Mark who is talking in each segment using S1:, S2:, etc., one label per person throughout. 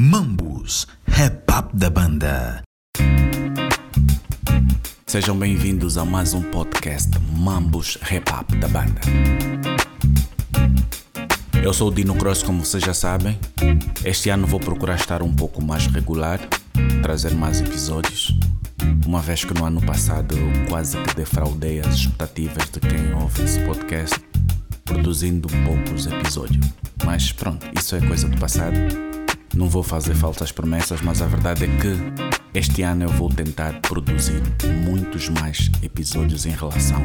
S1: Mambus, rap up da banda.
S2: Sejam bem-vindos a mais um podcast Mambus Rap Up da banda. Eu sou o Dino Cross, como vocês já sabem. Este ano vou procurar estar um pouco mais regular, trazer mais episódios. Uma vez que no ano passado eu quase que defraudei as expectativas de quem ouve esse podcast, produzindo poucos episódios. Mas pronto, isso é coisa do passado. Não vou fazer falsas promessas, mas a verdade é que este ano eu vou tentar produzir muitos mais episódios em relação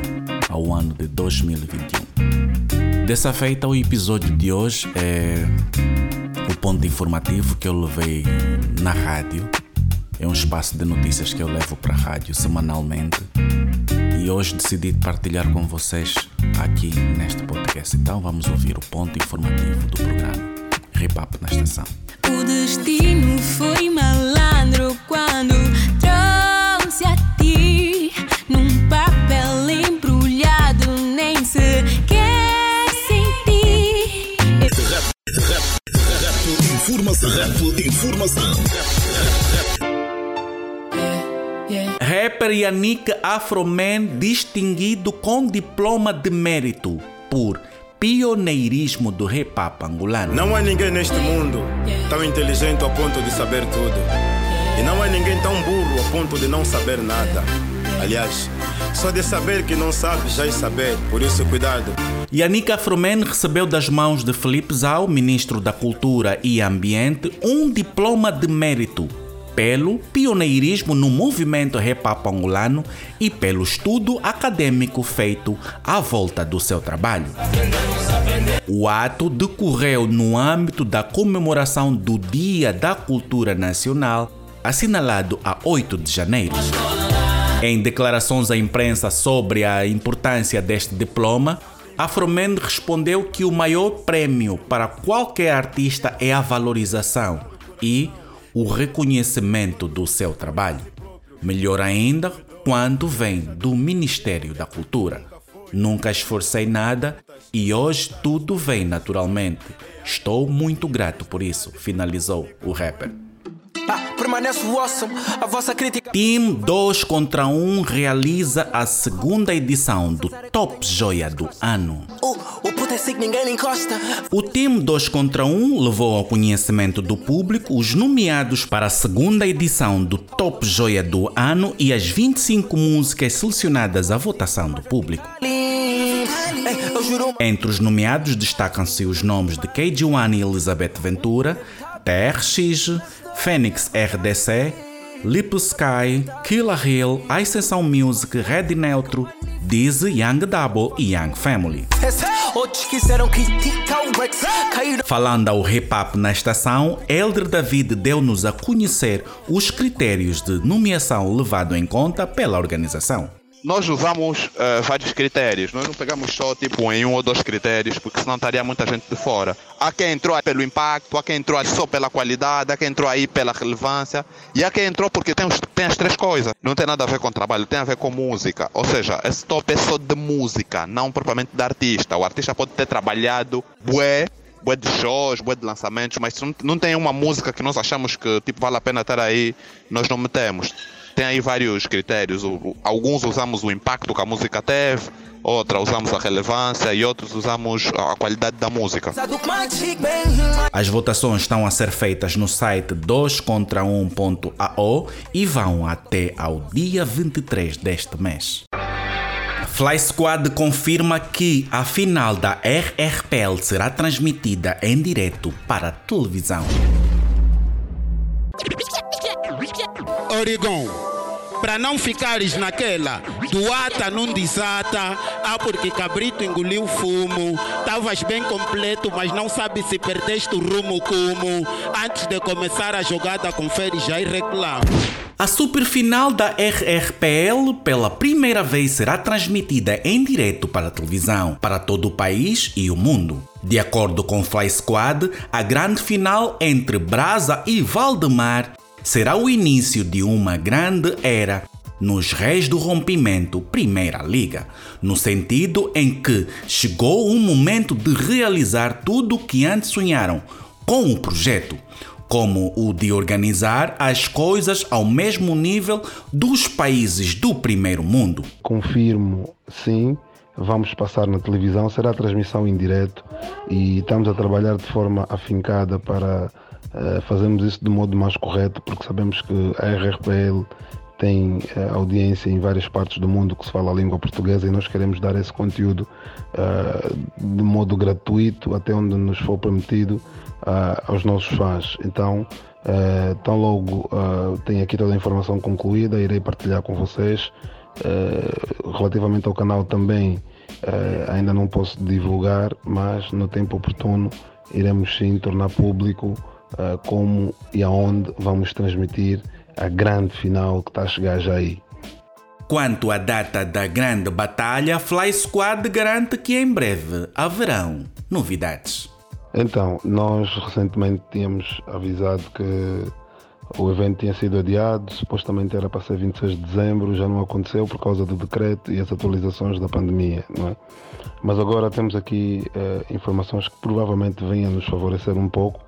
S2: ao ano de 2021. Dessa feita, o episódio de hoje é o ponto informativo que eu levei na rádio. É um espaço de notícias que eu levo para a rádio semanalmente. E hoje decidi partilhar com vocês aqui neste podcast. Então vamos ouvir o ponto informativo do programa Hop na Estação.
S3: O destino foi malandro quando trouxe a ti num papel embrulhado, nem sequer senti.
S4: Informação. Rap informação.
S2: Rapper Yannick Afroman distinguido com diploma de mérito por pioneirismo do hip hop angolano.
S5: Não há ninguém neste mundo tão inteligente ao ponto de saber tudo. E não há ninguém tão burro ao ponto de não saber nada. Aliás, só de saber que não sabe já é saber, por isso cuidado.
S2: Yannick Afroman recebeu das mãos de Felipe Zau, ministro da Cultura e Ambiente, um diploma de mérito pelo pioneirismo no movimento hip angolano e pelo estudo acadêmico feito à volta do seu trabalho. O ato decorreu no âmbito da comemoração do Dia da Cultura Nacional, assinalado a 8 de janeiro. Em declarações à imprensa sobre a importância deste diploma, Afroman respondeu que o maior prêmio para qualquer artista é a valorização e o reconhecimento do seu trabalho. Melhor ainda quando vem do Ministério da Cultura. Nunca esforcei nada e hoje tudo vem naturalmente. Estou muito grato por isso, finalizou o rapper. Team 2 contra 1 realiza a segunda edição do Top Joia do Ano.
S6: O, puto é ninguém encosta.
S2: O time 2 contra 1 levou ao conhecimento do público os nomeados para a segunda edição do Top Joia do Ano e as 25 músicas selecionadas à votação do público. Entre os nomeados destacam-se os nomes de KG1 e Elizabeth Ventura, TRX, Phoenix RDC, Lip Sky, Killer Hill, Ascensão Music, Red Neutro, Dizzy, Young Double e Young Family. Falando ao hip hop na estação, Elder David deu-nos a conhecer os critérios de nomeação levado em conta pela organização.
S7: Nós usamos eh, vários critérios. Nós não pegamos só tipo em um ou dois critérios, porque senão estaria muita gente de fora. Há quem entrou pelo impacto, há quem entrou só pela qualidade, há quem entrou aí pela relevância, e há quem entrou porque tem, os- tem as três coisas. Não tem nada a ver com trabalho, tem a ver com música. Ou seja, esse top é só de música, não propriamente de artista. O artista pode ter trabalhado bué, bué de shows, bué de lançamentos, mas não, não tem uma música que nós achamos que tipo, vale a pena estar aí, nós não metemos. Tem aí vários critérios. Alguns usamos o impacto que a música teve, outra usamos a relevância e outros usamos a qualidade da música.
S2: As votações estão a ser feitas no site 2contra1.ao e vão até ao dia 23 deste mês. Fly Squad confirma que a final da RRPL será transmitida em direto para a televisão.
S8: Oregon. Para não ficares naquela do ata não desata, ah porque cabrito engoliu fumo, estavas bem completo, mas não sabe se perdeste o rumo como. Antes de começar a jogada, confere já e reclama.
S2: A superfinal da RRPL pela primeira vez será transmitida em direto para a televisão, para todo o país e o mundo. De acordo com Fly Squad, a grande final entre Brasa e Valdemar será o início de uma grande era nos Reis do Rompimento Primeira Liga, no sentido em que chegou o momento de realizar tudo o que antes sonharam com o projeto, como o de organizar as coisas ao mesmo nível dos países do primeiro mundo.
S9: Confirmo, sim, vamos passar na televisão, será transmissão em direto e estamos a trabalhar de forma afincada para uh, fazermos isso de modo mais correto, porque sabemos que a RRPL tem uh, audiência em várias partes do mundo que se fala a língua portuguesa e nós queremos dar esse conteúdo uh, de modo gratuito até onde nos for permitido aos nossos fãs. Então, tão logo tenho aqui toda a informação concluída, irei partilhar com vocês. relativamente ao canal também ainda não posso divulgar, mas no tempo oportuno iremos sim tornar público como e aonde vamos transmitir a grande final que está a chegar já aí.
S2: Quanto à data da grande batalha, Fly Squad garante que em breve haverão novidades.
S9: Então, nós recentemente tínhamos avisado que o evento tinha sido adiado, supostamente era para ser 26 de dezembro, já não aconteceu por causa do decreto e as atualizações da pandemia, não é? Mas agora temos aqui uh, informações que provavelmente venham nos favorecer um pouco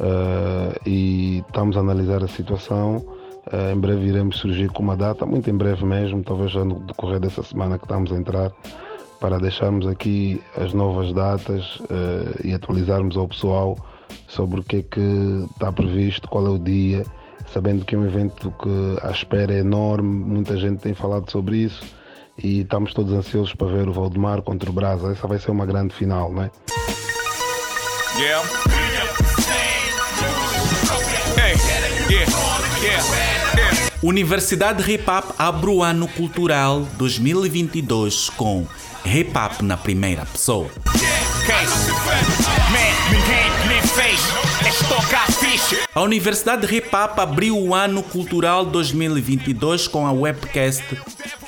S9: uh, e estamos a analisar a situação Uh, em breve iremos surgir com uma data, muito em breve mesmo, talvez já no decorrer dessa semana que estamos a entrar, para deixarmos aqui as novas datas uh, e atualizarmos ao pessoal sobre o que é que está previsto, qual é o dia, sabendo que é um evento que a espera é enorme, muita gente tem falado sobre isso e estamos todos ansiosos para ver o Valdemar contra o Brasa. Essa vai ser uma grande final, não é? Yeah.
S2: Universidade Hip Hop abre o ano cultural 2022 com Hip Hop na primeira pessoa. A Universidade Hip Hop abriu o ano cultural 2022 com a webcast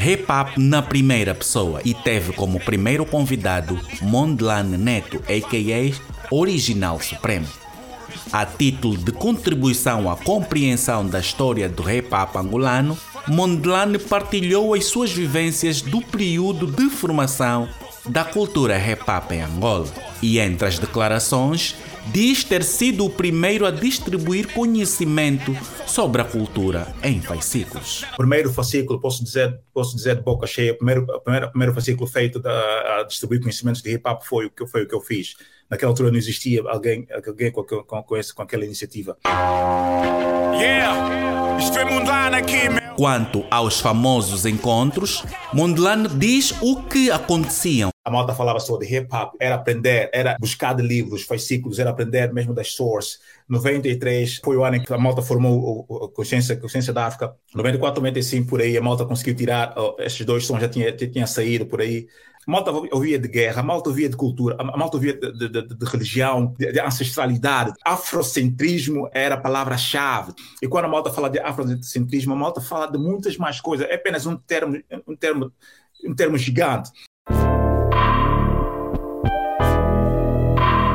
S2: Hip Hop na primeira pessoa e teve como primeiro convidado Mondlan Neto, a.k.a. Original Supremo. A título de contribuição à compreensão da história do rap angolano, Mondlane partilhou as suas vivências do período de formação da cultura rap em Angola. E entre as declarações, diz ter sido o primeiro a distribuir conhecimento sobre a cultura em fascículos.
S10: O primeiro fascículo, posso dizer, posso dizer de boca cheia, o primeiro, primeiro, primeiro fascículo feito a, a distribuir conhecimentos de hip hop foi o que foi o que eu fiz naquela altura não existia alguém, alguém com, com, com, esse, com aquela iniciativa.
S2: Yeah. Isto Mundlane aqui, meu. Quanto aos famosos encontros, Mundlane diz o que aconteciam.
S10: A malta falava de hip hop, era aprender, era buscar de livros, fascículos, era aprender mesmo das source. 93 foi o ano em que a malta formou a consciência, consciência da África. 94, 95 por aí, a malta conseguiu tirar, oh, estes dois sons já tinha, já tinha saído por aí. A malta ouvia de guerra, a malta ouvia de cultura, a malta ouvia de, de, de, de religião, de, ancestralidade. Afrocentrismo era a palavra-chave. E quando a malta fala de afrocentrismo, a malta fala de muitas mais coisas. É apenas um termo, um termo, um termo gigante.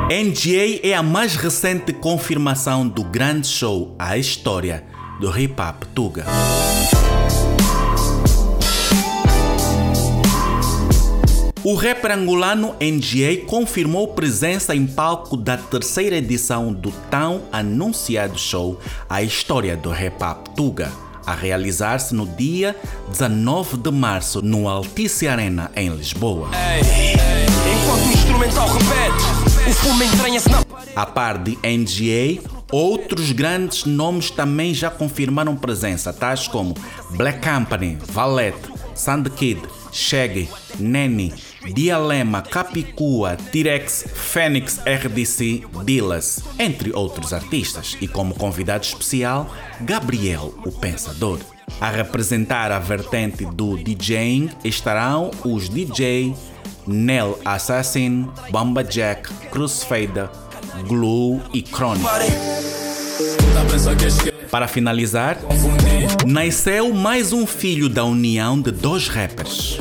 S2: NGA é a mais recente confirmação do grande show A História do Hip Hop Tuga. O rapper angolano NGA confirmou presença em palco da terceira edição do tão anunciado show A História do Rap Up Tuga, a realizar-se no dia 19 de março no Altice Arena, em Lisboa. Enquanto o instrumental repete, o fumo entranha-se na... A par de NGA, Outros grandes nomes também já confirmaram presença, tais como Black Company, Valete, Sandkid, Shaggy, Nene, Dialema, Capicua, T-Rex, Fênix RDC, Dillas, entre outros artistas, e como convidado especial, Gabriel, o Pensador. A representar a vertente do DJing estarão os DJ Nell Assassin, Bomba Jack, Crucifader, Glue e Chronic. Para finalizar, nasceu mais um filho da união de dois rappers.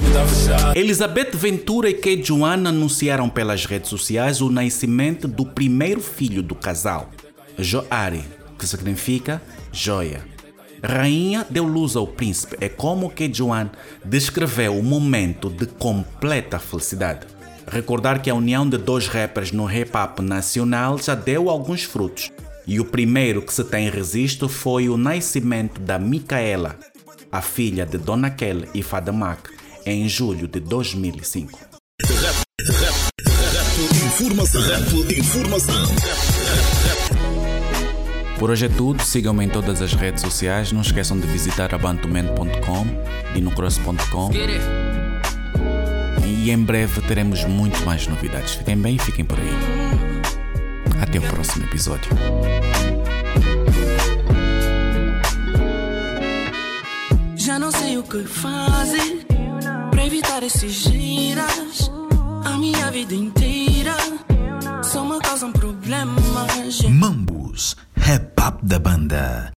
S2: Elizabeth Ventura e Kate Joanna anunciaram pelas redes sociais o nascimento do primeiro filho do casal, Joari, que significa joia. Rainha deu luz ao príncipe, é como Kate Joanna descreveu o momento de completa felicidade. Recordar que a união de dois rappers no hip hop nacional já deu alguns frutos E o primeiro que se tem registro foi o nascimento da Micaela, a filha de Dona Kelly e Fadamac, em julho de 2005.
S11: Informação. Informação.
S2: Por hoje é tudo, sigam-me em todas as redes sociais, não esqueçam de visitar abantuman.com e no cross.com. E em breve teremos muito mais novidades. Fiquem bem e fiquem por aí. Até o próximo episódio.
S3: Já não sei o que fazer para evitar esses giras. A minha vida inteira só me causam problemas.
S1: Mambus, up da banda.